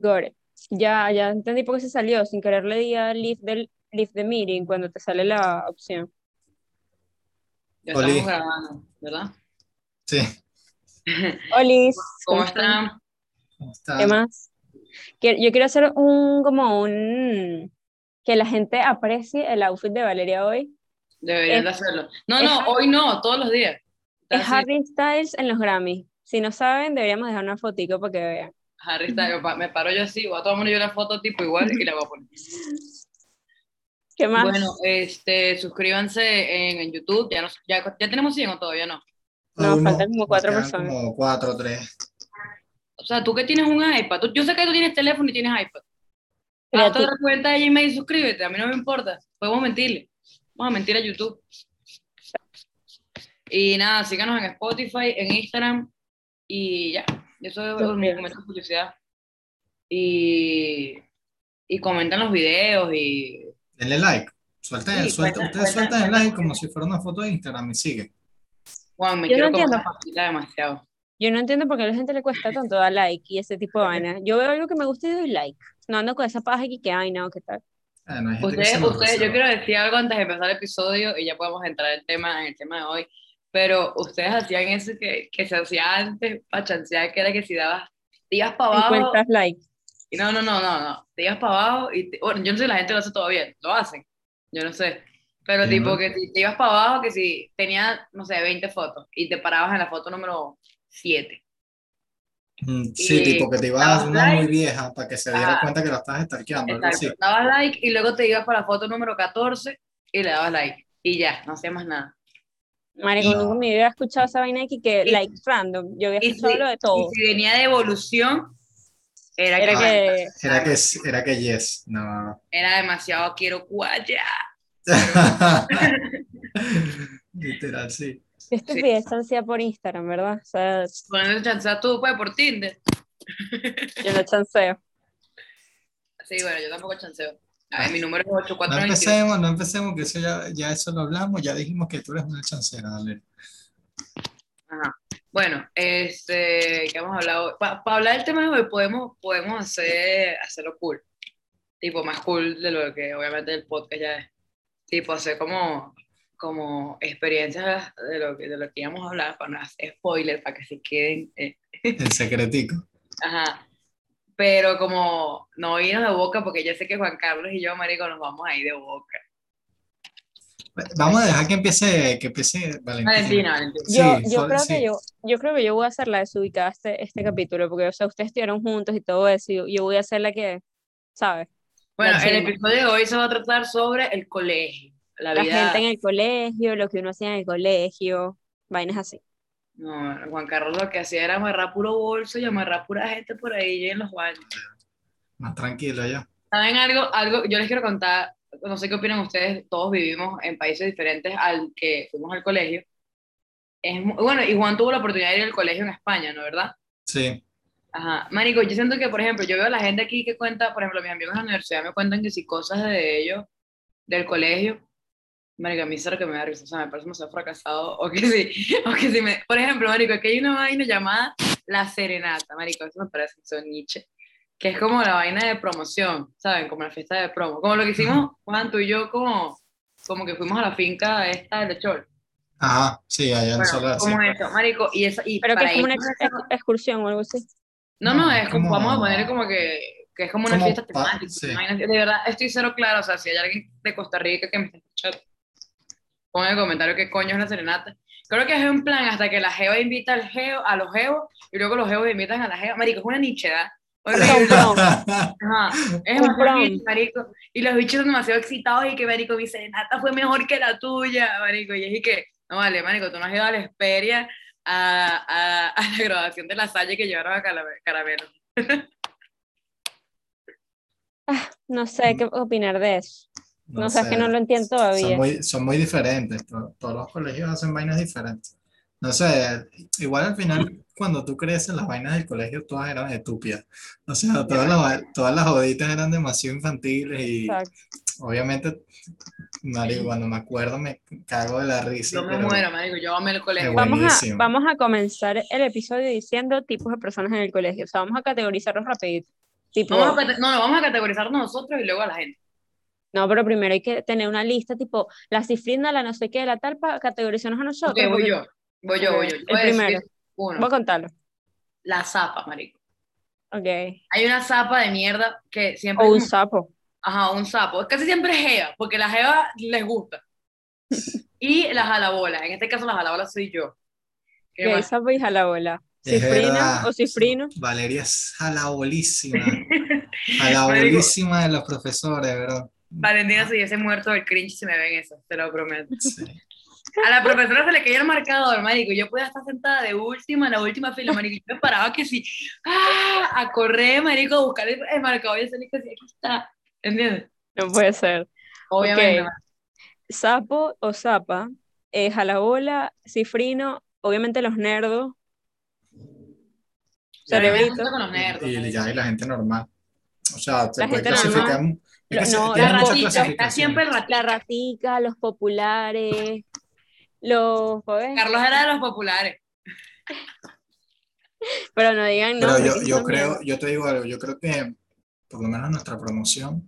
Gore. Ya, ya entendí por qué se salió. Sin querer le di a leave, del, leave the meeting cuando te sale la opción. Ya Oli. estamos grabando, ¿verdad? Sí. Olis, ¿Cómo ¿cómo están? están? ¿Qué más? Yo quiero hacer un, como un, que la gente aprecie el outfit de Valeria hoy. Deberían Es- de hacerlo. No, no, Harry- hoy no, todos los días. Es así. Harry Styles en los Grammy. Si no saben, deberíamos dejar una fotico para que vean. Harry me paro yo así, voy a tomar yo una foto tipo igual y la voy a poner. ¿Qué más? Bueno, este, suscríbanse en, en YouTube, ya, nos, ya, ya tenemos 100 o todavía no. No, faltan como cuatro personas. Como cuatro, tres. O sea, tú que tienes un iPad, tú- yo sé que tú tienes teléfono y tienes iPad. Tú- la cuenta de Gmail y suscríbete, a mí no me importa, podemos mentirle. Vamos a mentir a YouTube. Y nada, síganos en Spotify, en Instagram y ya. Eso es mi Suscríbanse. comentario de publicidad. Y, y comentan los videos y Denle like. Suelten, Sí, suelten- cuenta- ustedes cuenta- suelten el like como si fuera una foto de Instagram y sigue. Juan, me Yo no quiero comer entiendo. demasiado. Yo no entiendo por qué a la gente le cuesta tanto dar like y ese tipo de vaina. Yo veo algo que me gusta y doy like. No ando con esa paja aquí que, ay, no, ¿qué tal? Gente que Ustedes, ustedes, yo quiero decir algo antes de empezar el episodio y ya podemos entrar en el tema, en el tema de hoy. Pero ustedes hacían eso que, que se hacía antes para chancear, que era que si dabas, te ibas para abajo. Encuentras like. Y no, no, no, no, no. Te ibas para abajo y, te- bueno, yo no sé si la gente lo hace todavía, lo hacen, yo no sé. Pero Sí, tipo ¿no? que si te ibas para abajo, que si tenías, no sé, 20 fotos y te parabas en la foto número 7. Mm, Sí, y tipo que te ibas una muy like. vieja para que se diera Ajá. cuenta que la estabas. Exacto. Dabas like y luego te ibas para la foto número 14 y le dabas like. Y ya, no hacía más nada. Marico, Y- nunca me había escuchado esa vaina aquí que Y- like random. Yo había Y escuchado si, lo de y todo. si venía de evolución, era, Era que, que, Era que, era que yes, no. era demasiado quiero cuaya. Literal, sí. qué estupidez se hacía por Instagram, ¿verdad? O sea, Ponerle chance a tú, pues, por Tinder. yo no chanceo. Sí, bueno, yo tampoco chanceo. A ver, mi número es No 8421. empecemos, no empecemos, que eso ya, ya eso lo hablamos, ya dijimos que tú eres una chancera, dale. Ajá. Bueno, este, ¿qué hemos hablado? Para hablar del tema de hoy podemos, podemos hacer, hacerlo cool. Tipo, más cool de lo que obviamente el podcast ya es. Tipo, hacer como, como experiencias de lo, que, de lo que íbamos a hablar, para no hacer spoiler, para que se queden. eh, El secretico. Ajá. Pero como no irnos de boca, porque yo sé que Juan Carlos y yo, marico, nos vamos a ir de boca. Vamos a dejar que empiece, que empiece Valentina. Valentina, Valentina. Sí, Yo, creo sí. que yo, yo creo que yo voy a ser la desubicada este, este capítulo, porque o sea, ustedes estuvieron juntos y todo eso, y yo, yo voy a ser la que, ¿sabes? Bueno, La el chima. episodio de hoy se va a tratar sobre el colegio, la La vida. gente en el colegio, lo que uno hacía en el colegio, vainas así. No, Juan Carlos lo que hacía era amarrar puro bolso y amarrar pura gente por ahí en los baños. Más tranquilo ya. ¿Saben algo? Algo, yo les quiero contar, no sé qué opinan ustedes, todos vivimos en países diferentes al que fuimos al colegio. Es, bueno, y Juan tuvo la oportunidad de ir al colegio en España, ¿no verdad? Sí. Ajá. Marico, yo siento que, por ejemplo, yo veo a la gente aquí que cuenta, por ejemplo, mis amigos en la universidad me cuentan que si cosas de ellos, del colegio, Marico, a mí eso es lo que me da risa, o sea, me parece demasiado fracasado, o que sí, o que sí me, por ejemplo, Marico, aquí hay una vaina llamada La Serenata, Marico, eso me parece un Nietzsche, que es como la vaina de promoción, ¿saben? Como la fiesta de promo, como lo que hicimos Juan, tú y yo, como, como que fuimos a la finca esta de Lechol. Ajá, sí, allá en Bueno, Solar, sí. como eso, Marico, y, esa, y Pero que para es como una excursión o algo así. No, no, No, es como, como- vamos a ponerle como que, que es como una Como fiesta temática. sí. De verdad, estoy cero claro. O sea, si hay alguien de Costa Rica que me está escuchando, en el comentario qué coño es la serenata. Creo que es un plan hasta que la Jeva invita al geo, a los geos y luego los geos invitan a la Jeva. Marico, es una nichedad. Ajá, es Un horrible, marico. Y los bichos son demasiado excitados y que, marico, mi serenata fue mejor que la tuya, marico. Y es que, no vale, marico, tú no has ido a la Esperia a, a, a la grabación de la Salle que llevaron a Caramelo. No sé qué opinar de eso. No, sé, es que no lo entiendo Son todavía. muy, son muy diferentes. to- Todos los colegios hacen vainas diferentes. No sé, igual al final, cuando tú creces, las vainas del colegio todas eran estúpidas. O sea, todas las, todas las joditas eran demasiado infantiles y Exacto. obviamente, marico, cuando me acuerdo me cago de la risa. Yo me pero- muero, marico, yo amé el colegio. Vamos a, vamos a comenzar el episodio diciendo tipos de personas en el colegio. O sea, vamos a categorizarlos rapidito. Tipo, Vamos a no, no, vamos a categorizar nosotros y luego a la gente. No, pero primero hay que tener una lista, tipo, la cifrina, la no sé qué, la tal, para categorizarnos a Ok, nosotros. voy porque- yo. Voy yo, voy yo. Yo el voy primero. Uno, Voy a contarlo. la zapa, marico. Ok. Hay una zapa de mierda que siempre... O un como- sapo. Ajá, un sapo. Casi siempre es jeva, porque la jeva les gusta. Y la jalabola. En este caso, la jalabola soy yo. ¿Qué Ok, más? sapo y jalabola. Cifrina verdad. o cifrino. Valeria es jalabolísima. Jalabolísima de los profesores, bro. Valentina se hubiese muerto del cringe si me ven eso, te lo prometo. Sí. A la profesora se le cayó el marcador, marico. Yo podía estar sentada de última, en la última fila, marico. Yo me paraba que sí, ¡ah! a correr, marico, a buscar el, el marcador y a salir que sí, aquí está. ¿Entiendes? No puede ser. Obviamente. Sapo o zapa, eh, jalabola, cifrino, obviamente los nerdos, cerebrito. con los. Y, ya, y la gente normal. O sea, se La puede gente clasificar. normal. No, La ratita, está siempre el. La ratica, los populares, los Carlos era de los populares. pero no digan Pero nombres, yo, yo creo, yo te digo algo, yo creo que por lo menos nuestra promoción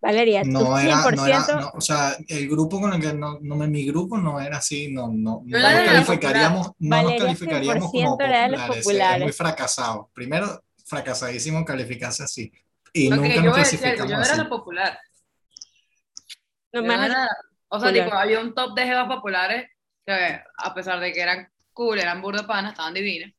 Valeria, tú no era, 100%, no era, no, o sea, el grupo con el que no, no me- mi grupo no era así, no, no, no nos era calificaríamos, no nos calificaríamos como 100% era de los populares, es populares. muy fracasado. Primero, fracasadísimo calificarse así. Y Lo nunca que yo nos yo era la popular. no Yo a- era- o sea, popular. tipo, había un top de jevas populares que, a pesar de que eran cool, eran burda panas, estaban divinas.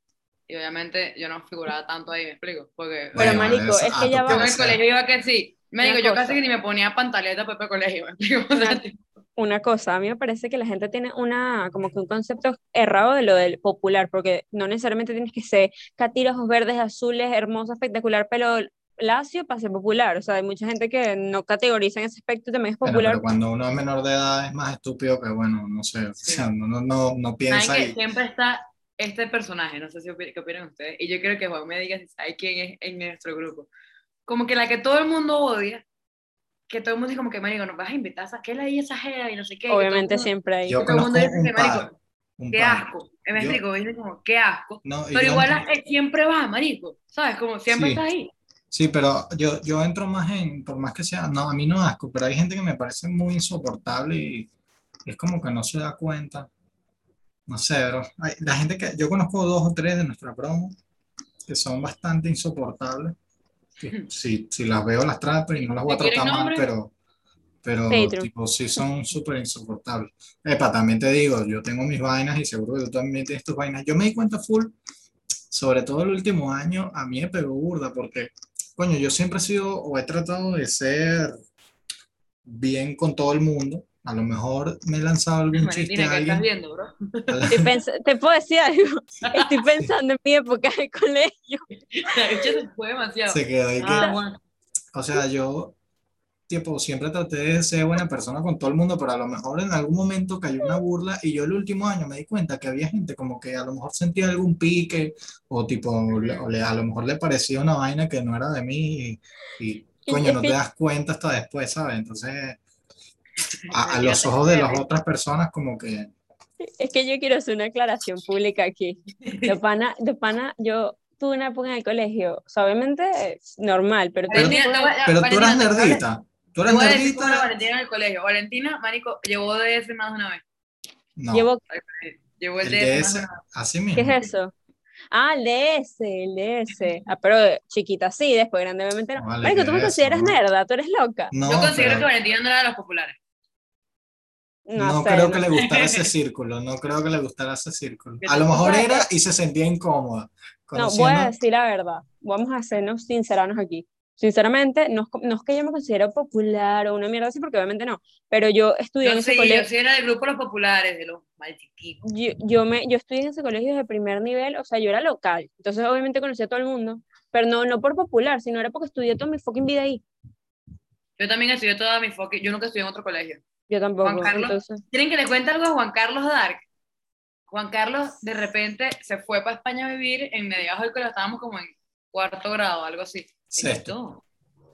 Y obviamente yo no figuraba tanto ahí, me explico. Porque Pero, Bueno, marico, eso- es ah, que ya tú yo en va el colegio iba que sí. Me digo, yo cosa. casi que ni me ponía pantaleta para al colegio, me explico. O sea, Una- una cosa, a mí me parece que la gente tiene una, como que un concepto errado de lo del popular, porque no necesariamente tienes que ser catirojos verdes, azules, hermoso, espectacular, pelo lacio para ser popular. O sea, hay mucha gente que no categoriza en ese aspecto y también es popular. pero cuando uno es menor de edad es más estúpido que, bueno, no sé, o sea, no, no, no, no piensa que y siempre está este personaje, no sé si opi- qué opinan ustedes, y yo quiero que Juan me diga si sabe quién es en nuestro grupo. Como que la que todo el mundo odia, que todo el mundo dice como que, marico, nos vas a invitar a esa, ¿qué es la esa jeva? Y no sé qué. y que Obviamente mundo- siempre hay. yo todo el mundo dice que, marico, Qué par. asco. Me explico, dice como, qué asco. No, y Pero igual él siempre va, marico, ¿sabes? Como siempre Sí. está ahí. Sí, pero yo, yo entro más en, por más que sea, no, a mí no asco, pero hay gente que me parece muy insoportable y es como que no se da cuenta. No sé, bro. Hay- la gente que, yo conozco dos o tres de nuestra promo que son bastante insoportables. que Si, si las veo, las trato y no las voy a ¿Te quieren tratar mal, pero, pero tipo, sí son súper insoportables. Epa, también te digo, yo tengo mis vainas y seguro que tú también tienes tus vainas. Yo me di cuenta full, sobre todo el último año, a mí me pegó burda porque coño, yo siempre he sido o he tratado de ser bien con todo el mundo. A lo mejor me he lanzado algún chiste a ¿qué estás alguien. viendo, bro? Estoy pens- ¿Te puedo decir algo? Estoy pensando en mi época de colegio. Se fue demasiado. Se quedó ahí que, Ah, bueno. o sea, yo tipo, siempre traté de ser buena persona con todo el mundo, pero a lo mejor en algún momento cayó una burla y yo el último año me di cuenta que había gente como que a lo mejor sentía algún pique o tipo, le- o le- a lo mejor le parecía una vaina que no era de mí y, y, coño, no te das cuenta hasta después, ¿sabes? Entonces, a, a los ojos de las otras personas como que... Es que yo quiero hacer una aclaración pública aquí. De pana, de pana, yo tuve una época en el colegio, o sea, obviamente normal, pero a- Pero tú eras nerdita, tú era nerdita. Valentina en el colegio. Valentina, marico, llevó DS más de una vez. No, llevo, Llevó el, el DS, más DS, de una vez. así ¿qué mismo. es eso? Ah, el DS, el DS. Ah, pero chiquita sí, después grande obviamente no. No vale, Marico, ¿qué tú me consideras no? nerda, tú eres loca. No, Yo considero pero que Valentina no era de los populares. No, no sé, creo no que le gustara ese círculo, no creo que le gustara ese círculo. A lo mejor era y se sentía incómoda. No, voy a decir la verdad. Vamos a hacernos sincerarnos aquí. Sinceramente, no no es que yo me considero popular o una mierda así, porque obviamente no. Pero yo estudié en Yo ese sí, yo colegio. sí era del grupo de los populares, de los malchiquitos. Yo, yo, me, yo estudié en ese colegio desde primer nivel, o sea, yo era local. Entonces, obviamente, conocí a todo el mundo. Pero no, no por popular, sino era porque estudié toda mi fucking vida ahí. Yo también estudié toda mi foque. Yo nunca estudié en otro colegio. Yo tampoco. Juan Carlos. Entonces, ¿Quieren que les cuente algo de Juan Carlos Dark? Juan Carlos de repente se fue para España a vivir en mediados del colegio, estábamos como en cuarto grado, algo así. Sexto.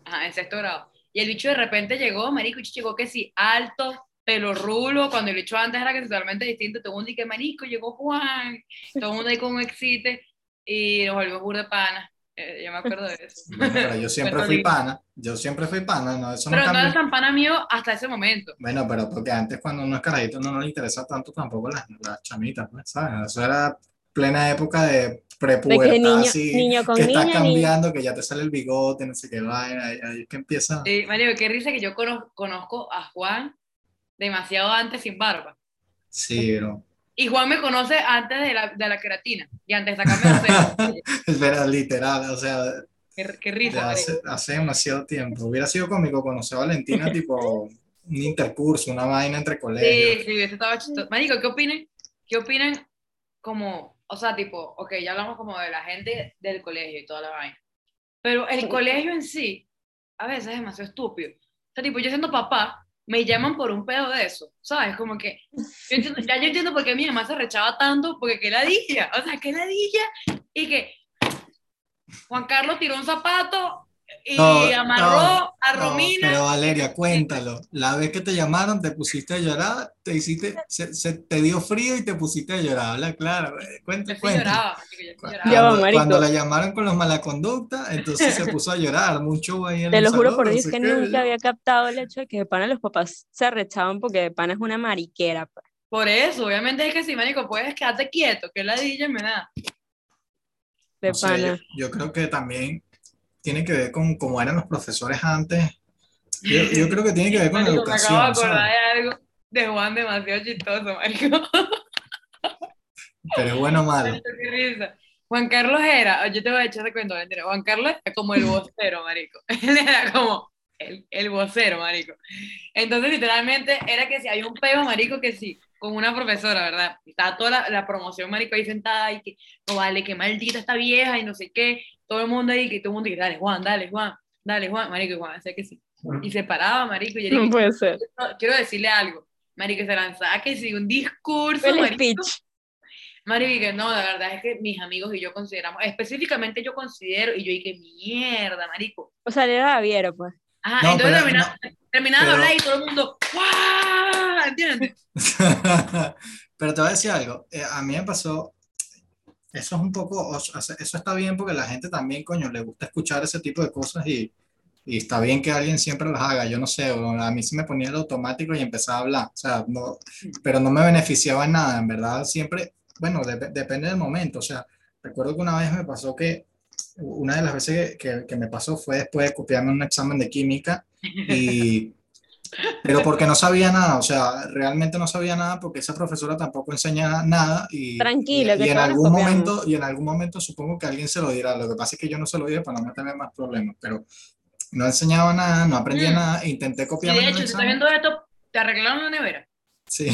Ajá, en sexto grado. Y el bicho de repente llegó, marico, y llegó que sí, alto, pelo rulo, cuando el bicho antes era que totalmente distinto, todo el mundo dice, marico, llegó Juan, todo el mundo ahí con un excite, y nos volvimos burda de pana. Eh, yo me acuerdo de eso. Bueno, pero yo siempre fui pana. Yo siempre fui pana, no, eso no Pero no cambia. eres tan pana mío hasta ese momento. Bueno, pero porque antes cuando uno es carajito no, no le interesa tanto tampoco las, las chamitas, pues, ¿sabes? Eso era plena época de prepubertad, niño- así, niño con que estás niña, niño. cambiando, que ya te sale el bigote, no sé qué vaina, ahí, ahí que empieza. Sí, Mario, qué risa que yo cono- conozco a Juan demasiado antes sin barba. Sí, bro. Y Juan me conoce antes de la, de la queratina y antes de sacarme los pelos. Es verdad, literal, o sea, Qué, qué risa, hace, hace demasiado tiempo. Hubiera sido cómico conocer a Valentina, tipo un intercurso, una vaina entre colegios. Sí, sí, eso estaba chistoso. Marico, ¿qué opinan? ¿Qué opinan como, o sea, tipo, ok, ya hablamos como de la gente del colegio y toda la vaina, pero el colegio en sí, a veces es demasiado estúpido. O sea, tipo, yo siendo papá, me llaman por un pedo de eso, ¿sabes? Como que, yo entiendo- ya yo entiendo por qué mi mamá se rechaba tanto, porque qué ladilla, o sea, qué ladilla, y que Juan Carlos tiró un zapato y No, amarró no, a No, Romina. pero Valeria, cuéntalo. La vez que te llamaron, te pusiste a llorar, te hiciste, se, se- te dio frío y te pusiste a llorar. Habla claro, eh, cuenta, Yo sí cuenta. lloraba, marico, yo sí Cu- lloraba. Ya va, Cuando, cuando la llamaron con los malaconductas, entonces se puso a llorar, mucho ahí en Te lo juro por no Dios que nunca había captado el hecho de que de pana los papás se arrechaban porque de pana es una mariquera. pues. Por eso, obviamente es que si, marico, puedes quedarte quieto, que ladilla me da. De no sé, pana. yo creo que también tiene que ver con cómo eran los profesores antes. Yo, yo creo que tiene que ver con la Marico, me acabo de educación, acordar de algo de Juan demasiado chistoso, marico. Pero bueno malo. Marico, qué. Juan Carlos era, yo te voy a echar de cuento, mentira. Juan Carlos era como el vocero, marico. Él era como el, el vocero, marico. Entonces, literalmente, era que si había un pego, marico, que sí, con una profesora, ¿verdad? Estaba toda la, la promoción, marico, ahí sentada y que, no vale, que maldita esta vieja y no sé qué. Todo el mundo ahí, que todo el mundo, que dale, Juan, dale, Juan, dale, Juan, marico, y Juan, decía que sí. Y se paraba, marico, y yo No puede ser. "No, quiero decirle algo. Marico, se lanzaba que sí, un discurso, El marico. speech. Marico, y que no, la verdad es que mis amigos y yo consideramos, específicamente yo considero, y yo dije, mierda, marico. O sea, le era Viero, pues. Ajá, No, entonces terminaba, terminaba de hablar y todo el mundo, ¡guau! ¿Entiendes? Pero te voy a decir algo, eh, a mí me pasó, eso es un poco, eso está bien porque la gente también, coño, le gusta escuchar ese tipo de cosas y, y está bien que alguien siempre las haga, yo no sé, a mí se me ponía el automático y empezaba a hablar, o sea, no, pero no me beneficiaba en nada, en verdad, siempre, bueno, dep- depende del momento, o sea, recuerdo que una vez me pasó que, una de las veces que, que, que me pasó fue después de copiarme un examen de química y... Pero porque no sabía nada, o sea, realmente no sabía nada porque esa profesora tampoco enseña nada y, Tranquilo, y, que y en algún copiamos. momento y en algún momento supongo que alguien se lo dirá. Lo que pasa es que yo no se lo dije para no meterme en más problemas, pero no enseñaba nada, no aprendía Mm. nada, intenté Y copiarme de hecho, si estás viendo esto, te arreglaron la nevera. Sí.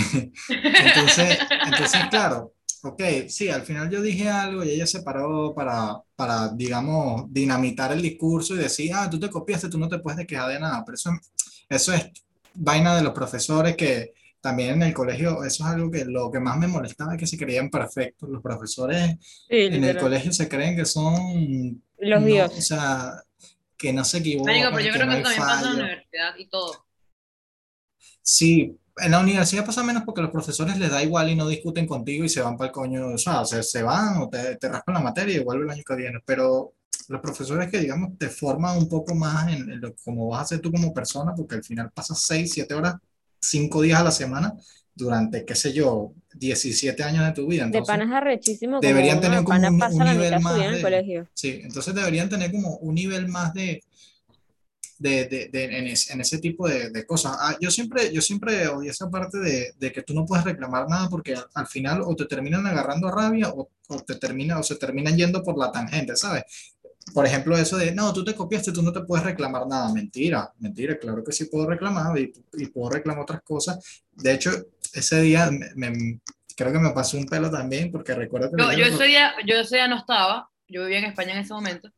Entonces, entonces, claro, ok, sí, al final yo dije algo y ella se paró para, para, digamos, dinamitar el discurso y decir, ah, tú te copiaste, tú no te puedes quejar de nada, pero eso, eso es vaina de los profesores que también en el colegio, eso es algo que lo que más me molestaba es que se creían perfectos. Los profesores Sí, en el colegio se creen que son, Los no, dioses. o sea, que no se equivocan, pero yo que creo no que también pasa en la universidad y todo. Sí, en la universidad pasa menos porque los profesores les da igual y no discuten contigo y se van para el coño, o sea, se, se van o te, te raspan la materia y vuelve el año que viene, pero los profesores que, digamos, te forman un poco más en, en lo, cómo vas a ser tú como persona, porque al final pasas 6, 7 horas, 5 días a la semana durante, qué sé yo, 17 años de tu vida. De Entonces, panas arrechísimo. deberían tener de como un- un nivel de más en el de- colegio. Sí, entonces deberían tener como un nivel más de, de, de- de- en, es- en ese tipo de, de cosas. Ah, yo siempre, yo siempre odié esa parte de, de que tú no puedes reclamar nada porque al, al final o te terminan agarrando rabia o, o te termina, o se terminan yendo por la tangente, ¿sabes? Por ejemplo, eso de, no, tú te copiaste, tú no te puedes reclamar nada. Mentira, mentira, claro que sí puedo reclamar y, y puedo reclamar otras cosas. De hecho, ese día me, me- creo que me pasó un pelo también porque recuerdo que... Yo, yo, ese día, yo ese día no estaba, yo vivía en España en ese momento,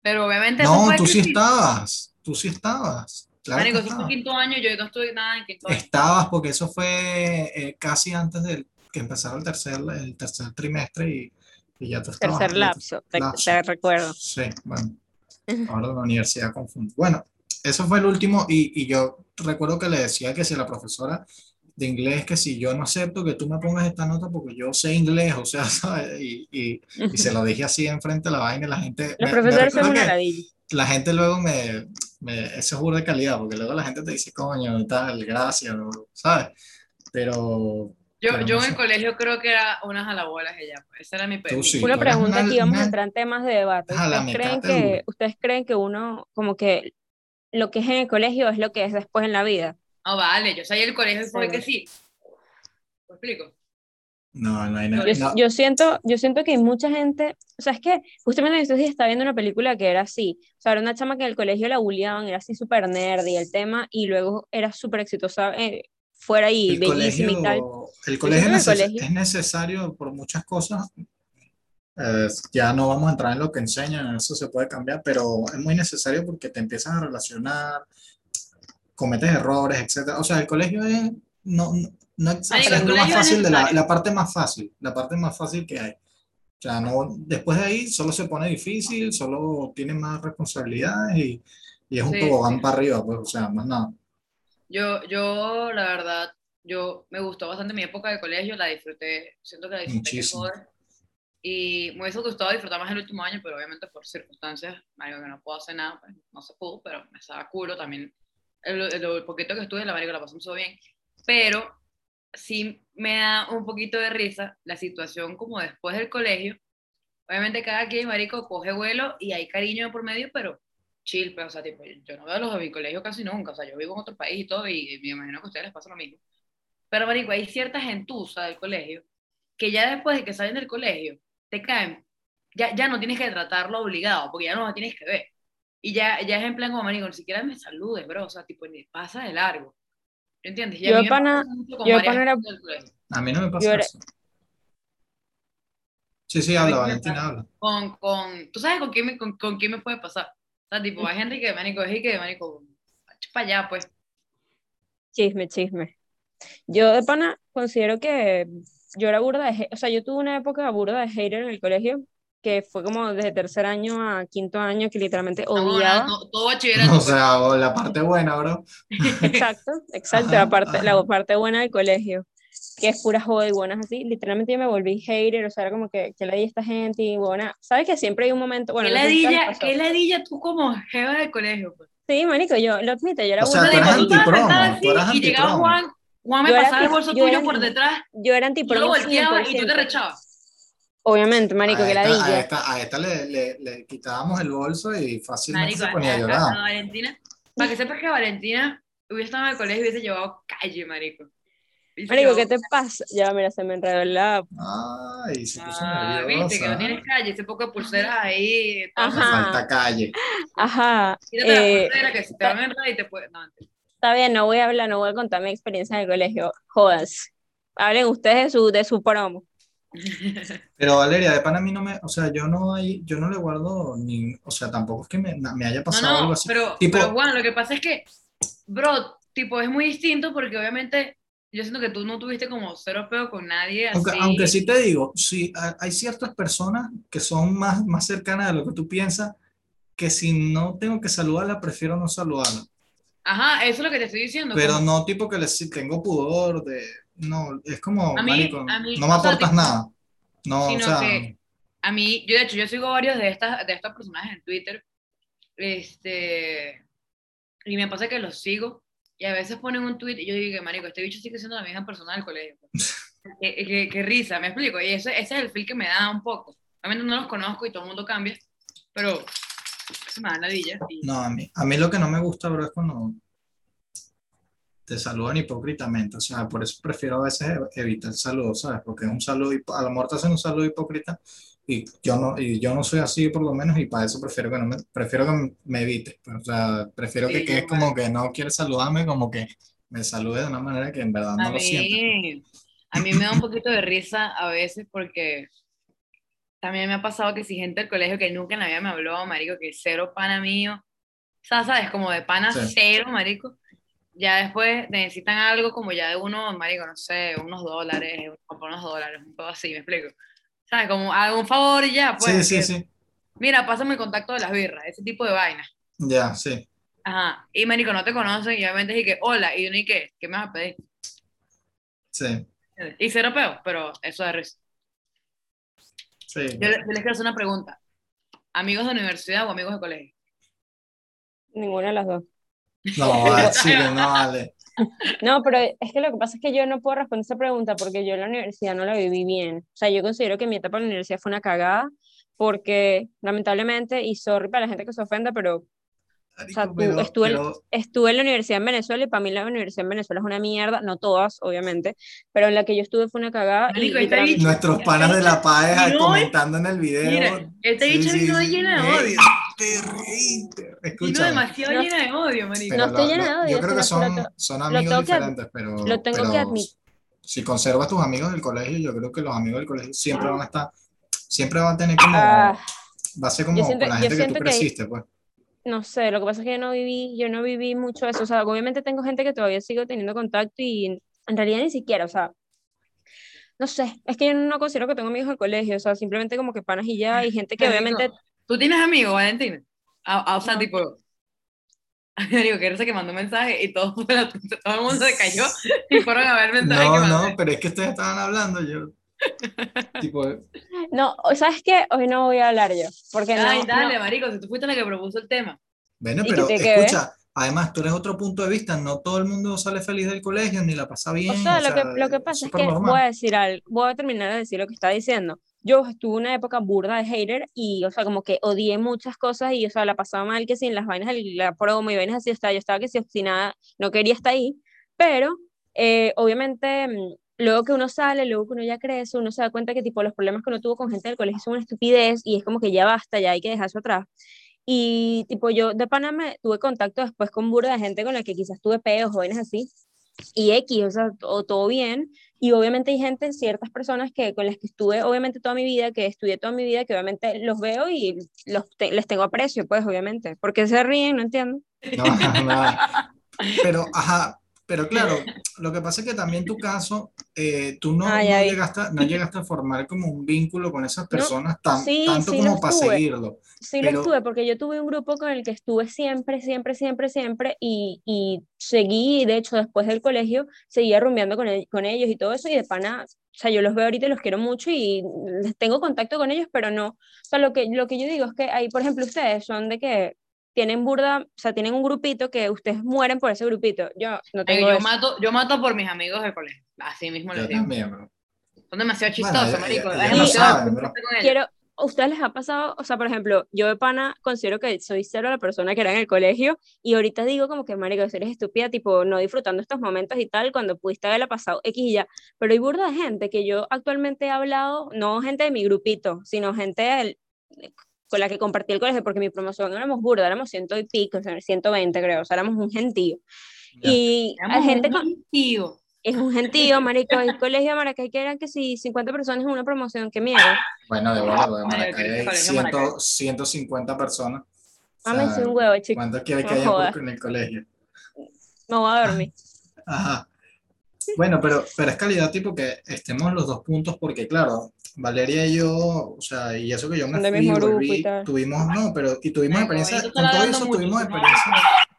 pero obviamente No, tú sí estabas, tú sí estabas. Claro Marico, eso fue estabas. quinto año, yo no estuve nada en quinto año. Estabas porque eso fue eh, casi antes del que empezara el tercer, el tercer trimestre y, y ya estabas. Tercer lapso, te, lapso. te recuerdo. Sí, bueno, ahora la universidad confunde. Bueno, eso fue el último y, y yo recuerdo que le decía que si la profesora de inglés que si yo no acepto que tú me pongas esta nota porque yo sé inglés, o sea, ¿sabes? Y, y, y se lo dije así enfrente de la vaina y la gente... Los me- me profesores son recuerdo una ladilla. La gente luego me, me... Ese es burda de calidad, porque luego la gente te dice, coño, tal, gracias, ¿sabes? Pero... Yo, yo en el colegio creo que era unas jalabolas ella, pues. Ese era mi sí. Una pregunta aquí, vamos a entrar en temas de debate. ¿Ustedes creen que, ustedes creen que uno, como que lo que es en el colegio es lo que es después en la vida? No, vale, yo salí del colegio y fue Sí. que sí. ¿Me explico? No, no hay nada. Yo, no. yo siento, yo siento que hay mucha gente, o sea, es que justamente estos días estaba viendo una película que era así, o sea, era una chama que en el colegio la bulliaban, era así súper nerd y el tema, y luego era súper exitosa eh, fuera y el bellísima y tal. colegio, el colegio, el neces- colegio- es necesario por muchas cosas. Eh, ya no vamos a entrar en lo que enseñan, eso se puede cambiar, pero es muy necesario porque te empiezas a relacionar, cometes errores, etcétera. O sea, el colegio es no, no, es, o sea, es lo más colegio es fácil de la, la parte más fácil, la parte más fácil que hay. O sea, no, después de ahí solo se pone difícil, solo tiene más responsabilidades y, y es un Sí, tobogán sí. para arriba, pues, o sea, más nada. Yo, yo, la verdad, yo me gustó bastante mi época de colegio, la disfruté, siento que la disfruté Muchísimo. joder. Y me hubiese gustado disfrutar más el último año, pero obviamente por circunstancias, marico, que no puedo hacer nada, pues no se pudo, pero me estaba culo también. El, el- el poquito que estuve, la marico, la pasamos todo bien. Pero sí me da un poquito de risa la situación como después del colegio. Obviamente cada quien, marico, coge vuelo y hay cariño por medio, pero chill, pero, o sea, tipo, yo no veo a los de mi colegio casi nunca, o sea, yo vivo en otro país y todo, y, me imagino que a ustedes les pasa lo mismo. Pero, marico, hay cierta gentuza del colegio que ya después de que salen del colegio, te caen, ya, ya no tienes que tratarlo obligado, porque ya no lo tienes que ver. Y ya, ya es en plan como, marico, ni siquiera me saludes, bro, o sea, tipo, ni pasa de largo. ¿Entiendes? Y a Yo mí me pana- pasa mucho con yo pana era- gente del colegio. A mí no me pasa era- eso. Sí, sí, A mí habla, me Valentina, habla. con, con, tú sabes con quién me, con, con quién me puede pasar. O sea, tipo, hay gente que, marico, es y que, marico, para allá, pues. Chisme, chisme. Yo de pana considero que yo era burda de, o sea, yo tuve una época burda de hater en el colegio, que fue como desde tercer año a quinto año, que literalmente odiaba. hablando, todo bachillerato. O sea, la parte buena, bro. Exacto, exacto, Ajá, la parte, la parte buena del colegio, que es pura joda y buenas así. Literalmente yo me volví hater, o sea, era como que, que le di a esta gente y buena. ¿Sabes que siempre hay un momento? Bueno, ¿Qué a ladilla, qué ladilla tú como jeva de colegio? Pues? Sí, marico, yo lo admito, yo era O sea, burda tú eras antipromo, tú eras así, y llegaba antipromo. Juan, Juan me Yo era pasaba el bolso tuyo por detrás, Yo era yo lo antipromo volteaba y tú te 100%. rechabas. Obviamente, marico, A que esta, a ladilla. esta, a esta le, le, le quitábamos el bolso y fácilmente Marico, se ponía a a, a- llorar. a Valentina, para que sepas que Valentina hubiese estado en el colegio y hubiese llevado calle, marico. Marico, ¿qué te pasa? Ya, mira, se me enredó la... Ay, se puso Ah, nerviosa. viste que no tienes calle, ese poco de pulseras ahí. Ajá. Me falta calle. Ajá. Quítate la eh, pulsera que si te van a enredar y te puede. No, mentira. está bien, no voy a hablar, no voy a contar mi experiencia en el colegio. Jodas. Hablen ustedes de su, de su promo. Pero Valeria, de pan a mí no me, o sea, yo no hay, yo no le guardo ni, o sea, tampoco es que me, me haya No, pasado algo no, así. pero, Tipo- pero Juan, lo que pasa es que, bro, tipo, es muy distinto porque obviamente yo siento que tú no tuviste como cero peo con nadie así. Aunque, aunque sí te digo, sí, ha- hay ciertas personas que son más, más cercanas de lo que tú piensas, que si no tengo que saludarla, prefiero no saludarla. Ajá, eso es lo que te estoy diciendo. Pero como- no tipo que le, si tengo pudor de, no, es como, A mí- marico, a mí, no me o sea, aportas nada. No, o sino sea, que a mí, yo de hecho, yo sigo varios de estas, de estos personajes en Twitter, este, y me pasa que los sigo, y a veces ponen un tweet y yo digo, que, marico, este bicho sigue siendo la misma persona del colegio. qué, qué- qué risa, me explico, y ese, ese es el feel que me da un poco. Obviamente no los conozco y todo el mundo cambia, pero se me da ladilla. Y, no, a mí, a mí lo que no me gusta, bro, es cuando te saludan hipócritamente, o sea, por eso prefiero a veces evitar el saludo, ¿sabes? Porque es un saludo, a lo mejor te hacen un saludo hipócrita y yo no, y yo no soy así por lo menos y para eso prefiero que no me, prefiero que me, evites, pues, o sea, prefiero que Sí, quedes yo como que no quieres saludarme, como que me salude de una manera que en verdad a no lo siento. mí, a mí me da un poquito de risa a veces porque también me ha pasado que si gente del colegio que nunca en la vida me habló, marico, que cero pana mío, o sea, sabes, como de pana Sí. cero, marico, ya después necesitan algo como ya de uno, marico, no sé, unos dólares, unos dólares, un poco así, me explico. ¿Sabes? Como hago un favor y ya, pues. Sí, sí, que, sí, Mira, pásame el contacto de las birras, ese tipo de vainas. ya, sí. Ajá. Y marico, no te conocen y obviamente dije que, hola, y uno y qué, ¿qué me vas a pedir? Sí, Y cero peo, pero eso es risa. sí. Yo, le- yo les quiero hacer una pregunta. ¿Amigos de universidad o amigos de colegio? Ninguna de las dos. No, vale, Chile, no vale. No, pero es que lo que pasa es que yo no puedo responder esa pregunta porque yo en la universidad no la viví bien. O sea, yo considero que mi etapa en la universidad fue una cagada porque lamentablemente, y sorry para la gente que se ofenda, pero sea, Marico, tú pero- estuve- pero- estuve en la universidad en Venezuela y para mí la universidad en Venezuela es una mierda, no todas, obviamente, pero en la que yo estuve fue una cagada. y Marico, este bicho- Nuestros panas de la PAE No, comentando en el video. Mira, este bicho vino llena de odio. Te reíste. Vino Escúchame. demasiado No. llena de odio, marico. No estoy llena de odio, Yo creo que que son, son amigos que diferentes, pero, lo tengo que pero admitir. si conservas tus amigos del colegio, yo creo que los amigos del colegio siempre van a estar, siempre van a tener como, Ah, va a ser como siento- con la gente que tú siento que creciste, pues. no sé, lo que pasa es que yo no viví, yo no viví mucho eso, o sea, obviamente tengo gente que todavía sigo teniendo contacto y en realidad ni siquiera, o sea, no sé, es que yo no considero que tengo amigos del colegio, o sea, simplemente como que panas y ya, y gente que obviamente, ¿Tú tienes amigos, Valentina? Ah, ah, o sea, No. tipo... Digo, que que mandó un mensaje y todo, todo el mundo se cayó y fueron a ver el mensaje que No, no, pero es que ustedes estaban hablando, yo, tipo, no, ¿sabes qué? Hoy no voy a hablar yo, porque no, Ay, no- dale, marico, si tú fuiste la que propuso el tema. bueno, ¿Y qué pero escucha, además tú eres otro punto de vista, no todo el mundo sale feliz del colegio, ni la pasa bien, O sea, lo que, lo que pasa es que normal. voy a decir algo, voy a terminar de decir lo que está diciendo. Yo estuve una época burda de hater y, o sea, como que odié muchas cosas y, o sea, la pasaba mal que sin las vainas de la promo y vainas así, o sea, yo estaba que si obstinada, no quería estar ahí, pero eh, obviamente mm, luego que uno sale, luego que uno ya crece, uno se da cuenta que tipo los problemas que uno tuvo con gente del colegio son una estupidez y es como que ya basta, ya hay que dejar eso atrás. Y tipo yo de Panamá tuve contacto después con burda de gente con la que quizás tuve peos o vainas así y X, o sea, todo, todo bien. Y obviamente hay gente, ciertas personas que con las que estuve obviamente toda mi vida, que estudié toda mi vida, que obviamente los veo y los les tengo aprecio, pues obviamente. porque se ríen? No entiendo. No, no. Pero, ajá, pero claro, lo que pasa es que también tu caso, eh, tú no, Ah, no vi. llegaste, a- no llegaste a formar como un vínculo con esas personas tan, sí, tanto sí como para seguirlo. Sí Pero- lo estuve, porque yo tuve un grupo con el que estuve siempre, siempre, siempre, siempre, y, y seguí, de hecho, después del colegio, seguía rumbeando con, el- con ellos y todo eso, y de pana, o sea, yo los veo ahorita y los quiero mucho y tengo contacto con ellos, pero no, o sea, lo que, lo que yo digo es que ahí, por ejemplo, ustedes son de que tienen burda, o sea, tienen un grupito que ustedes mueren por ese grupito, yo no Ay, tengo yo, eso. mato, yo mato por mis amigos del colegio. Así mismo les Yo digo. también. Son demasiado Bueno, chistosos, ya- marico. ya- ya lo demasiado saben, quiero, ¿a ustedes les ha pasado, o sea, por ejemplo, yo de pana considero que soy cero la persona que era en el colegio y ahorita digo como que, marico, eres estúpida, tipo, no disfrutando estos momentos y tal, cuando pudiste haberla pasado X y ya, pero hay burda de gente que yo actualmente he hablado, no gente de mi grupito, sino gente del- con la que compartí el colegio, porque mi promoción éramos burda, éramos ciento y pico, o sea, 120 creo, o sea, éramos un gentío. Ya. Y hay Éramos gente un con, tío. es un gentío, marico, el colegio de Maracay que eran que si 50 personas en una promoción, qué mierda. Bueno, de bola, de Ay, Maracay hay colegio 100 Maracay. 150 personas. O Mámense sea, un huevo, chico. ¿Cuántos quiere que No haya en el colegio? Me voy a dormir. Ajá. Bueno, pero, pero es calidad tipo que estemos los dos puntos porque claro, Valeria y yo, o sea, y eso que yo me fui, mismo volví, tuvimos, no, pero y tuvimos experiencias, con todo eso tuvimos experiencias,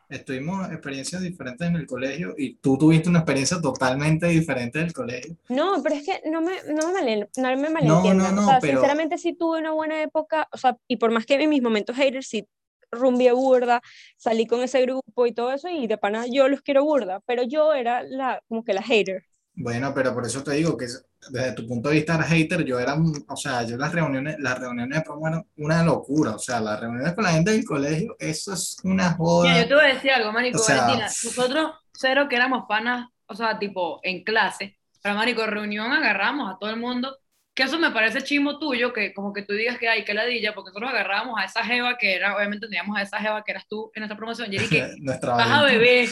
estuvimos experiencias diferentes en el colegio y tú tuviste una experiencia totalmente diferente del colegio. No, pero es que no me, no me, malen- no me no, no, o sea, pero- sinceramente sí tuve una buena época, o sea, y por más que en mis momentos haters sí rumbié burda, salí con ese grupo y todo eso, y de pana yo los quiero burda, pero yo era la, como que la hater. Bueno, pero por eso te digo que es- desde tu punto de vista era hater, yo era, un- o sea, yo las reuniones, las reuniones de promo eran una locura, o sea, las reuniones con la gente del colegio, eso es una joda. Mira, yo te voy a decir algo, marico, O sea- Valentina. Nosotros, cero que éramos panas, o sea, tipo, en clase, pero marico, reunión agarramos a todo el mundo, que eso me parece chimo tuyo, que como que tú digas que hay que ladilla, porque nosotros agarrábamos a esa jeva que era, obviamente teníamos a esa jeva que eras tú en nuestra promoción, y que vas a beber,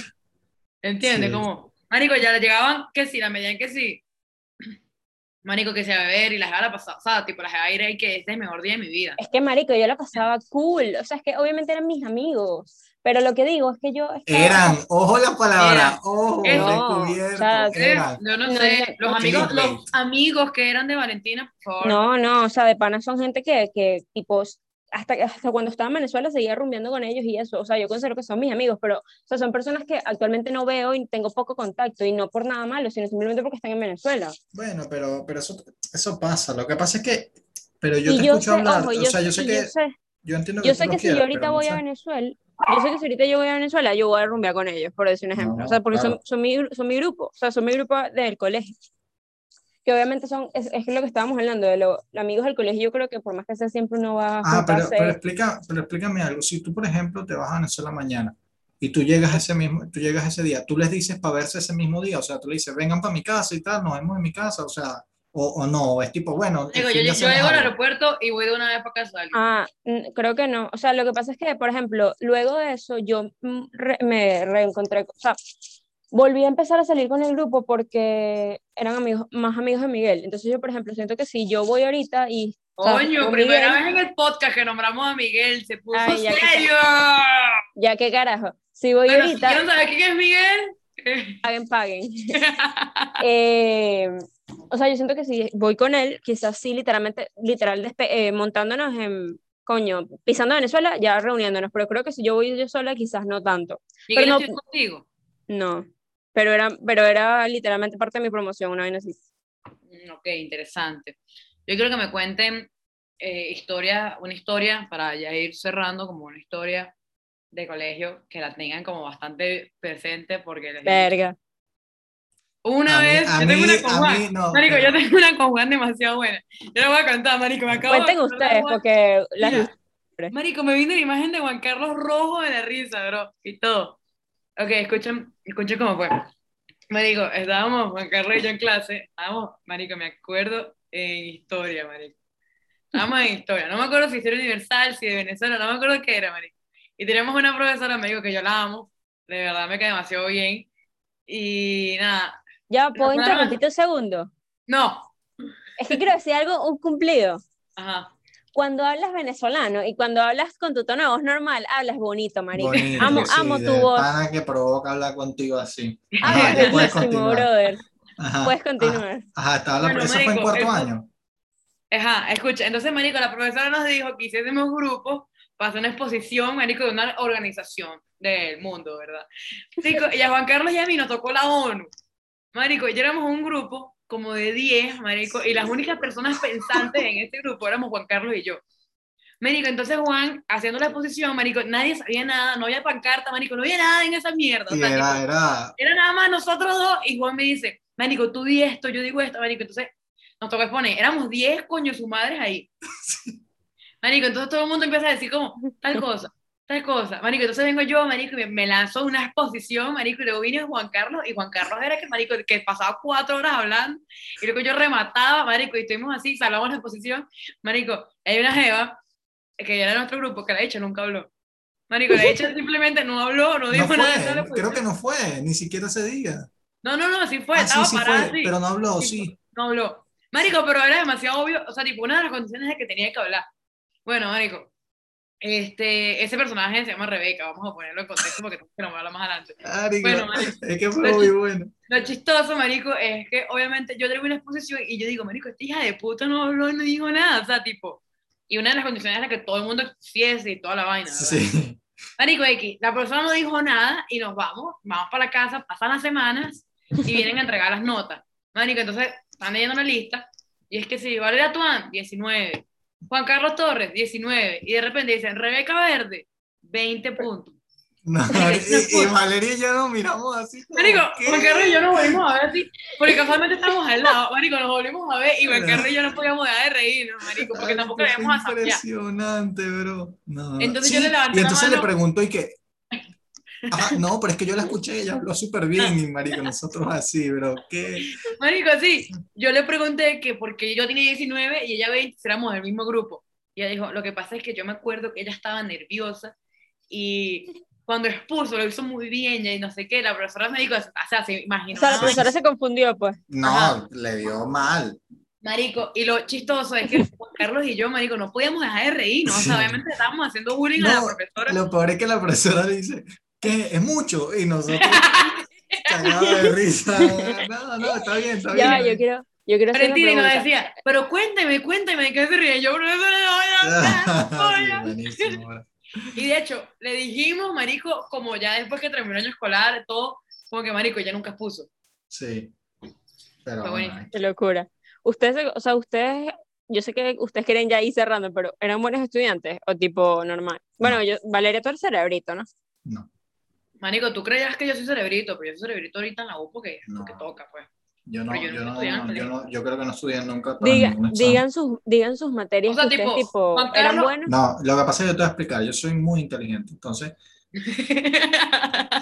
¿entiendes? Sí. Como, marico, ya le llegaban que sí, la medían que sí, marico, que sea beber, y la jeva la pasaba, o sea, tipo, la jeva era y que este es el mejor día de mi vida. Es que, marico, yo la pasaba cool, o sea, es que obviamente eran mis amigos, pero lo que digo es que yo... estaba- Eran, ojo la palabra, Eran. ojo, No, descubierto, o sea, eran. Yo no No, sé, no, los amigos, los amigos que eran de Valentina, por favor. No, no, o sea, de pana son gente que, que tipo, hasta, hasta cuando estaba en Venezuela seguía rumbeando con ellos y eso, o sea, yo considero que son mis amigos, pero, o sea, son personas que actualmente no veo y tengo poco contacto, y no por nada malo, sino simplemente porque están en Venezuela. Bueno, pero, pero eso, eso pasa. Lo que pasa es que, pero yo Y te yo escucho sé, hablar, ojo, o yo sea, yo sé- que, yo sé, yo entiendo que yo sé que si yo ahorita no voy a. Venezuela, yo sé que si ahorita yo voy a Venezuela, yo voy a rumbear con ellos, por decir un ejemplo. No, o sea, porque claro. son, son, mi, son mi grupo, o sea, son mi grupo del colegio. Que obviamente son, es, es lo que estábamos hablando, de los amigos del colegio, yo creo que por más que sea siempre uno va a Ah, pero, pero, explica, pero explícame algo. Si tú, por ejemplo, te vas a Venezuela mañana y tú llegas ese mismo, tú llegas ese día, tú les dices para verse ese mismo día, o sea, tú le dices, vengan para mi casa y tal, nos vemos en mi casa, o sea, o, o no, es tipo, bueno, Digo, yo, yo llego al aeropuerto y voy de una vez para casa. Ah, creo que no. O sea, lo que pasa es que, por ejemplo, luego de eso yo mm, re- me reencontré, o sea, volví a empezar a salir con el grupo porque eran amigos, más amigos de Miguel. Entonces yo, por ejemplo, siento que si yo voy ahorita y... Coño, primera Miguel- vez en el podcast que nombramos a Miguel, se puso Ay, ya que- serio. Ya qué carajo. Si voy Bueno, si ahorita, quieren saber quién es Miguel, paguen, paguen. Eh, o sea, yo siento que si voy con él, quizás sí, literalmente, literal, eh, montándonos en, coño, pisando Venezuela, ya reuniéndonos, pero creo que si yo voy yo sola, quizás no tanto. Miguel no- estoy contigo. No, pero era, pero era literalmente parte de mi promoción, una vez así. Mm, Ok, interesante. Yo quiero que me cuenten eh, historia, una historia para ya ir cerrando como una historia de colegio que la tengan como bastante presente porque les Verga. una A mí- vez a yo tengo mí- una con Juan. mí no, Marico, pero- yo tengo una con Juan demasiado buena. Yo la voy a contar, Marico, me acabo de Cuenten de ustedes, Juan. porque las Mira, Marico, me vino la imagen de Juan Carlos rojo de la risa, bro, y todo. Ok, escuchen, escuchen cómo fue. Marico, estábamos Juan Carlos y yo en clase, estábamos, Marico, me acuerdo en historia, Marico. Estábamos en historia, no me acuerdo si era universal, si de Venezuela, no me acuerdo qué era, Marico. Y teníamos una profesora, Marico, que yo la amo, de verdad me cae demasiado bien. Y nada, Ya, ¿puedo interrumpirte un segundo? no, Es que quiero decir algo, un cumplido. ajá. Cuando hablas venezolano y cuando hablas con tu tono de voz normal, hablas bonito, marico. Bonito, amo, sí, amo tu de voz. pana que provoca hablar contigo así. Amo Ajá, ya puedes continuar. brother. Ajá, Puedes continuar. Ajá, estaba la, Bueno, eso fue en marico, cuarto eso- año. Ajá, escucha, entonces, marico, la profesora nos dijo que hiciésemos grupos para hacer una exposición, marico, de una organización del mundo, ¿verdad? Marico, y a Juan Carlos y a mí nos tocó la ONU. Marico, y éramos un grupo como de 10, marico, y las únicas personas pensantes en este grupo éramos Juan Carlos y yo. Marico, entonces Juan, haciendo la exposición, marico, nadie sabía nada, no había pancarta, marico, no había nada en esa mierda. o Y sea, era, tipo, era, era nada más nosotros dos y Juan me dice, Marico, tú di esto, yo digo esto, Marico, entonces nos tocó exponer, éramos 10 coño su madres ahí. Marico, entonces todo el mundo empieza a decir como, tal cosa, tal cosa. Marico, entonces vengo yo, Marico, y me, lanzo una exposición, Marico, y luego vine Juan Carlos, y Juan Carlos era que, Marico, que pasaba cuatro horas hablando, y luego yo remataba, Marico, y estuvimos así, salvamos la exposición. Marico, hay una jeva, que ya era de nuestro grupo, que la hecha nunca habló. Marico, la hecha simplemente no habló, no dijo no nada fue, creo que no fue, ni siquiera ese día. No, no, no, sí fue, Ah, estaba sí, sí parada fue, así. pero no habló, Sí, sí. No habló. Marico, pero era demasiado obvio, o sea, tipo, una de las condiciones es que tenía que hablar. Bueno, Marico, este, ese personaje se llama Rebeca, vamos a ponerlo en contexto porque tenemos que nombrarlo más adelante. Bueno, marico. es que fue muy bueno. Lo chistoso, Marico, es que obviamente yo traigo una exposición y yo digo, Marico, esta hija de puta no habló, no dijo nada, o sea, tipo, y una de las condiciones era que todo el mundo existiese y toda la vaina, ¿verdad? Sí. Marico X, la persona no dijo nada y nos vamos, vamos para la casa, pasan las semanas y vienen a entregar las notas. Marico, entonces están leyendo la lista y es que si Valeria Tuan, 19, Juan Carlos Torres, 19, y de repente dicen Rebeca Verde, 20 puntos. No, y, y Valeria y yo nos miramos así. como, Marico, ¿qué? Juan Carlos y yo nos volvimos a ver así, porque casualmente estábamos al lado, Marico, nos volvimos a ver y Juan Carlos y yo no podíamos dejar de reírnos, Marico, porque Ay, tampoco le vemos a. Impresionante, bro. No. Entonces Sí, yo le levanté y la entonces le mano. pregunto y que. Ajá, no, pero es que yo la escuché, ella habló súper bien, y marico, nosotros así, bro. ¿Qué? Marico, sí, yo le pregunté que porque yo tenía 19 y ella 20, éramos del mismo grupo. Y ella dijo, lo que pasa es que yo me acuerdo que ella estaba nerviosa y cuando expuso lo hizo muy bien y no sé qué, la profesora me dijo, o sea, se imaginó. O sea, la profesora se confundió, pues. No, Ajá. le dio mal. Marico, y lo chistoso es que Juan Carlos y yo, Marico, no podíamos dejar de reírnos. O sea, obviamente estábamos haciendo bullying a la No, profesora. Lo peor es que la profesora dice que es mucho, y nosotros cagados de risa. No, no, está bien, está Ya, bien. yo quiero, yo quiero hacer Valentina nos decía, pero cuénteme, cuénteme, ¿qué se ríe? Yo, no, buenísimo, bro. Y de hecho, le dijimos, marico, como ya después que terminó el año escolar, todo, como que marico ya nunca expuso. Sí. Pero Fue bueno. Qué locura. Ustedes, o sea, ustedes, yo sé que ustedes quieren ya ir cerrando, pero ¿eran buenos estudiantes o tipo normal? Bueno, No. yo, Valeria, tú eres cerebrito, ¿no? no. Marico, tú creías que yo soy cerebrito, pero yo soy cerebrito ahorita en la U porque, No. porque toca, pues. Yo no, yo yo no yo no, yo creo que no estudié nunca para Diga- digan, sus, digan sus materias O sea, que ustedes tipo, tipo, Juan eran buenos. No, lo que pasa es que yo te voy a explicar, yo soy muy inteligente, entonces,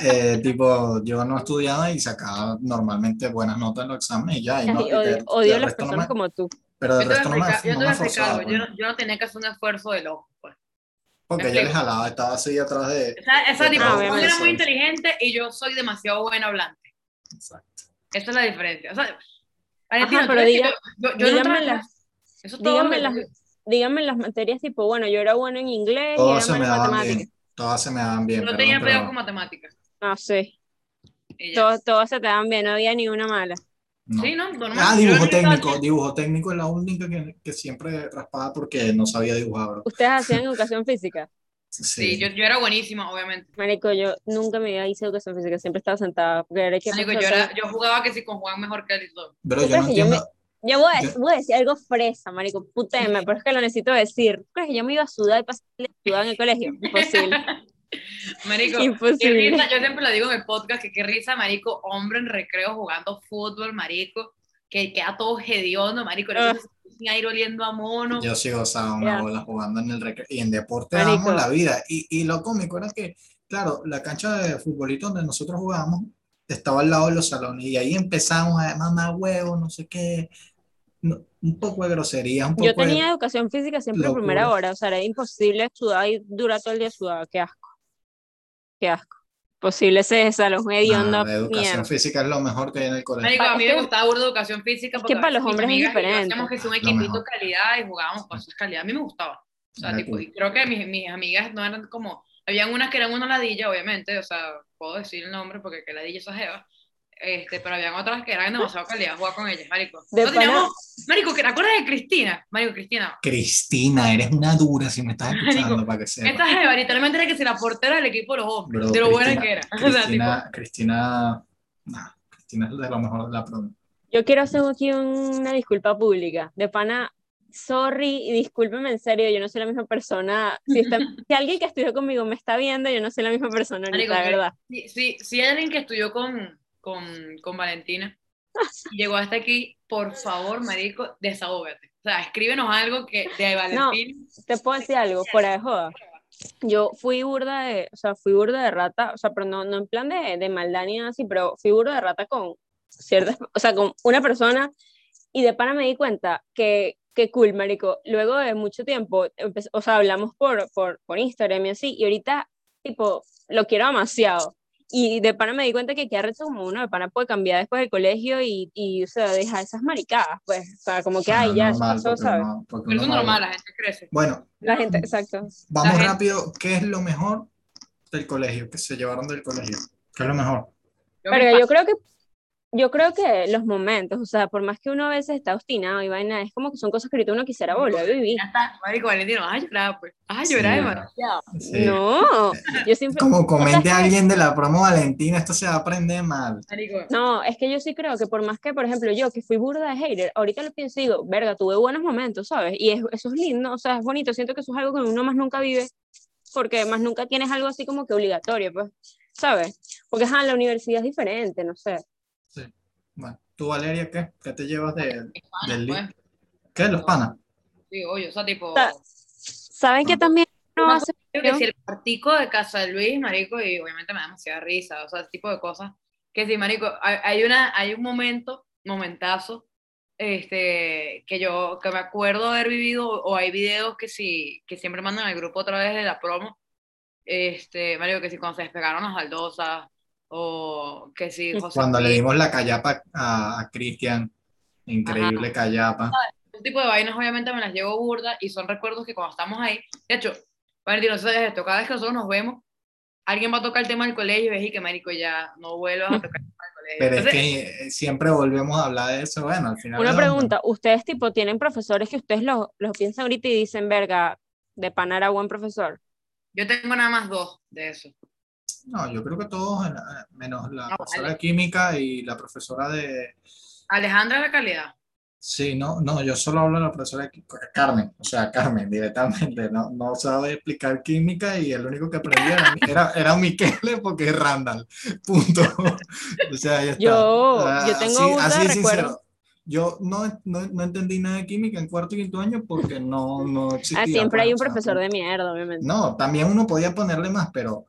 eh, tipo, yo no estudiaba y sacaba normalmente buenas notas en los exámenes y ya, y no, y odio, las personas me- como tú. pero Yo del te voy a resto no me, explicar, yo me forzaba, no, yo no tenía que hacer un esfuerzo del ojo, pues. Porque yo les explico. jalaba, estaba así atrás de... Esa, esa Yo tipo, era muy inteligente y yo soy demasiado buena hablante. Exacto. Esa es la diferencia. O sea, Valentina, Ajá, pero diga- yo, no trabajo- las- Eso lo las, las materias tipo, bueno, yo era bueno en inglés y Todas era se me daban matemáticas. bien, todas se me daban bien, No perdón, tenía pero- pegado con matemáticas. Ah, sí. Todas, todas se te dan bien, no había ni una mala. No. Sí, no, normal. Ah, dibujo técnico, dibujo técnico es la única que, que siempre raspaba porque no sabía dibujar, bro. Ustedes hacían educación física. Sí, yo, yo era buenísima, obviamente. Marico, yo nunca me hice educación física, siempre estaba sentada. Porque era que Marico, yo, era, yo jugaba que sí con Juan mejor que él y todo. Pero ¿Tú yo no yo me- Yo voy a, Yo- voy a decir algo fresa, marico, puteme, pero es que lo necesito decir. ¿Tú crees que yo me iba a sudar y pasarle sudar en el colegio? Imposible. Marico, qué Imposible. risa, yo siempre lo digo en el podcast, que qué risa, marico, hombre en recreo jugando fútbol, marico, que queda todo hediondo, marico, Ah. era sin aire oliendo a mono. yo sí gozaba una bola jugando en el recreo y en deporte damos la vida. Y, y lo cómico era que, claro, la cancha de futbolito donde nosotros jugábamos estaba al lado de los salones y ahí empezamos a mamar huevos, no sé qué, no, un poco de grosería, un poco Yo tenía de... educación física siempre en locura. primera hora, o sea, era imposible sudar y durar todo el día sudado. Qué asco. Qué asco. Posible ese salón hediondo. La educación mierda. física es lo mejor que hay en el colegio. Marico, a mí Es me gustaba burda educación física. es que porque para los hombres es diferente. Hacíamos que sea un equipito calidad y jugábamos cosas calidad. A mí me gustaba. O sea, tipo, y creo que mis, mis amigas no eran como. Habían unas que eran una ladilla, obviamente. O sea, puedo decir el nombre porque que ladilla esa jeva. Este, pero habían otras que eran demasiado calidad jugar con ellas, marico. De No teníamos- marico, ¿te acuerdas de Cristina? Marico, Cristina. Cristina, eres una dura si me estás escuchando para que sepas. Esta jeva literalmente era que si la portera del equipo de los hombres. Bro, de lo buena Cristina- que era. O sea, tipo, Cristina, Cristina, nah, Cristina es de lo mejor de la promo. Yo quiero hacer aquí una disculpa pública. De pana, sorry, y discúlpeme en serio, yo no soy la misma persona. Si, está- si alguien que estudió conmigo me está viendo, yo no soy la misma persona ahorita, Marico, que- verdad. Si, si, si hay alguien que estudió con, con, con Valentina llegó hasta aquí, por favor, marico, desahógate. O sea, escríbenos algo que de Valentina. Te puedo decir algo, fuera de joda. Yo fui burda de, o sea, fui burda de rata, o sea, pero no, no en plan de, de maldad ni así, pero fui burda de rata con ciertas, o sea, con una persona y de pana me di cuenta que, que cool, marico. Luego de mucho tiempo, o sea, hablamos por, por, por Instagram y así, y ahorita, tipo, lo quiero demasiado. Y de pana me di cuenta que qué arrecho como uno de pana puede cambiar después del colegio y, y o sea, dejar esas maricadas, pues, o sea, como que, ay, Bueno, ya, eso pasó, ¿sabes? no- porque Pero es no- normal, la gente crece. Bueno, La gente, exacto. vamos gente- rápido. ¿Qué es lo mejor del colegio? Que se llevaron del colegio. ¿Qué es lo mejor? Pero yo creo que yo creo que los momentos, o sea, por más que uno a veces está obstinado y vaina, es como que son cosas que ahorita uno quisiera volver a vivir. Ya está, marico, Valentina, vas a llorar, pues. Vas a llorar demasiado. Sí. No, yo siempre Como comente ¿sabes qué? alguien de la promo Valentina, esto se va a aprender mal. Marico, No, es que yo sí creo que por más que, por ejemplo, yo que fui burda de hater, ahorita lo pienso y digo, verga, tuve buenos momentos, ¿sabes? Y es- eso es lindo, o sea, es bonito, siento que eso es algo que uno más nunca vive, porque más nunca tienes algo así como que obligatorio, pues, ¿sabes? Porque, ajá, la universidad es diferente, no sé. Bueno, ¿tú, Valeria, qué? ¿Qué te llevas de, es pana, del pues. ¿Qué? ¿Los panas? Sí, oye, o sea, tipo. ¿Saben que también no hace Creo que si el partico de Casa de Luis, marico, y obviamente me da demasiada risa, o sea, ese tipo de cosas. Que sí, marico, hay, hay una, hay un momento, momentazo, este, que yo, que me acuerdo haber vivido, o hay videos que sí, que siempre mandan al grupo otra vez de la promo, este, marico, que si cuando se despegaron las baldosas, o que si José Cuando le Luis, dimos la callapa a, a Cristian, increíble callapa. ese tipo de vainas obviamente me las llevo burda, y son recuerdos que cuando estamos ahí, de hecho, Valentino, no sabes esto, cada vez que nosotros nos vemos, alguien va a tocar el tema del colegio y ves y que marico ya no vuelvas a tocar el tema del colegio. Pero es Entonces, que eh, siempre volvemos a hablar de eso. Bueno, al final. Una es pregunta, ¿ustedes tipo tienen profesores que ustedes los, los piensan ahorita y dicen, verga, De pana era buen profesor. Yo tengo nada más dos de eso. No, yo creo que todos, menos la No, profesora vale. de química y la profesora de... Alejandra la calidad. Sí, no, no, yo solo hablo de la profesora de Carmen, o sea, Carmen directamente, no, no sabe explicar química y el único que aprendía era, era, era Michele porque es Randall, punto. O sea, ahí está. Yo- Ah, yo tengo así- de así recuerdo. sincero. Yo no, no, no entendí nada de química en cuarto y quinto año porque no, no existía. Ah, siempre pues, hay un profesor de mierda, obviamente. No, también uno podía ponerle más, pero,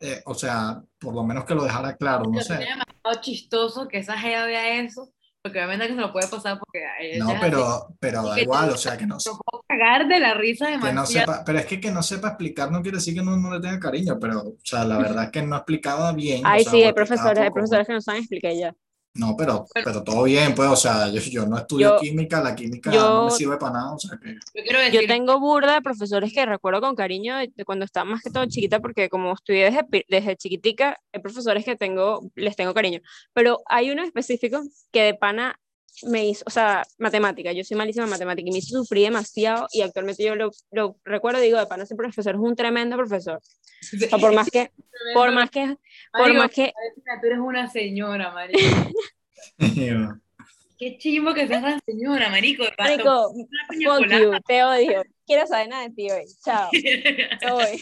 eh, o sea, por lo menos que lo dejara claro, no Pero sé. sería demasiado chistoso que esa gea vea eso, porque obviamente que se lo puede pasar porque No, pero, pero da igual, o sea, que no, lo puedo cagar de la risa que no demasiado. sepa, pero es que que no sepa explicar no quiere decir que no, no le tenga cariño, pero, o sea, la verdad es que no explicaba bien. o Ay, sea, sí, o hay profesores, hay profesores que no saben explicar ya. No, pero, pero todo bien, pues, o sea, yo, yo no estudio Yo- química, la química yo- no me sirve para nada, o sea, que... Yo quiero Yo decir, tengo burda de profesores que recuerdo con cariño de, cuando estaba más que todo chiquita, porque como estudié desde, desde chiquitica, hay profesores que tengo, les tengo cariño. Pero hay uno específico que de pana me hizo, o sea, matemática, yo soy malísima en matemática y me hizo sufrir demasiado y actualmente yo lo, lo recuerdo y digo, de pana ese profesor es un tremendo profesor. O sea, por más que, por más que, por Marico, más que, tú eres una señora, marico. Qué chimbo que seas tan señora, marico. marico, fuck you, te odio, quiero saber nada de ti hoy, chao, voy.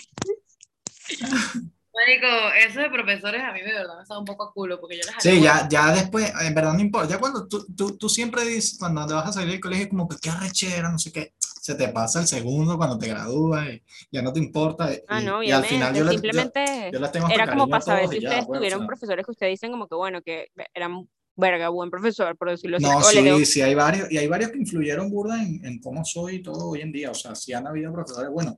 Marico, eso de profesores a mí de verdad me está un poco a culo porque yo les Sí, ya, ya después, en verdad no importa, ya cuando tú, tú, tú siempre dices, cuando te vas a salir del colegio, como que qué arrechera, no sé qué, se te pasa el segundo cuando te gradúas y ya no te importa. Y, Ah, no, y al final yo, le- yo, simplemente yo les tengo era como para a saber si y ya, ustedes pues, o tuvieron sea. profesores que ustedes dicen como que bueno, que eran verga, buen profesor, por decirlo así. No, sí, sí hay varios, y hay varios que influyeron burda en, en cómo soy y todo hoy en día, o sea, sí han habido profesores buenos,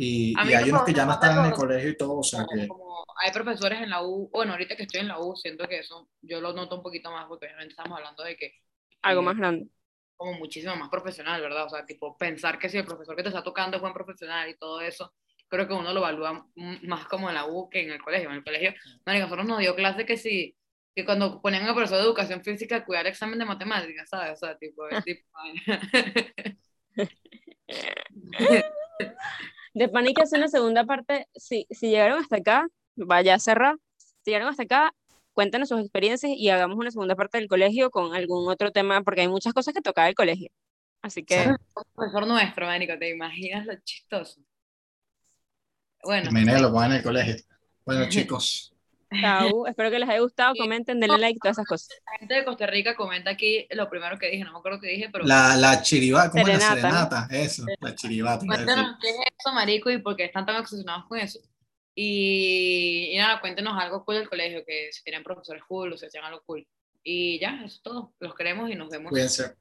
y, y hay unos que ya no están en el colegio y todo, o sea como, que, como hay profesores en la U, bueno, ahorita que estoy en la U, siento que eso yo lo noto un poquito más porque obviamente estamos hablando de que algo eh, más grande. como muchísimo más profesional, ¿verdad? O sea, tipo, pensar que si el profesor que te está tocando es buen profesional y todo eso, creo que uno lo evalúa más como en la U que en el colegio. En el colegio, marica, nosotros nos dio clase que si, que cuando ponían al profesor de educación física a cuidar examen de matemáticas, ¿sabes? O sea, tipo, tipo, De pánica hacer una segunda parte, si, si llegaron hasta acá, vaya a cerrar. Si llegaron hasta acá, cuéntanos sus experiencias y hagamos una segunda parte del colegio con algún otro tema, porque hay muchas cosas que tocar del colegio. Así que, profesor nuestro, marico, ¿te imaginas lo chistoso? Bueno, Menelo lo ponen en el colegio. Bueno, chicos, chao. Espero que les haya gustado. Comenten, denle like, todas esas cosas. la gente de Costa Rica comenta aquí lo primero que dije, no me acuerdo qué dije, pero la, la chiribata, ¿cómo es la Serenata. Eso, la chiribata. cuéntanos qué es eso, marico, y por qué están tan obsesionados con eso. Y, y nada, cuéntenos algo cool del colegio, que si tienen profesores cool o si hacían algo cool. Y ya, eso es todo. Los queremos y nos vemos Cuídense.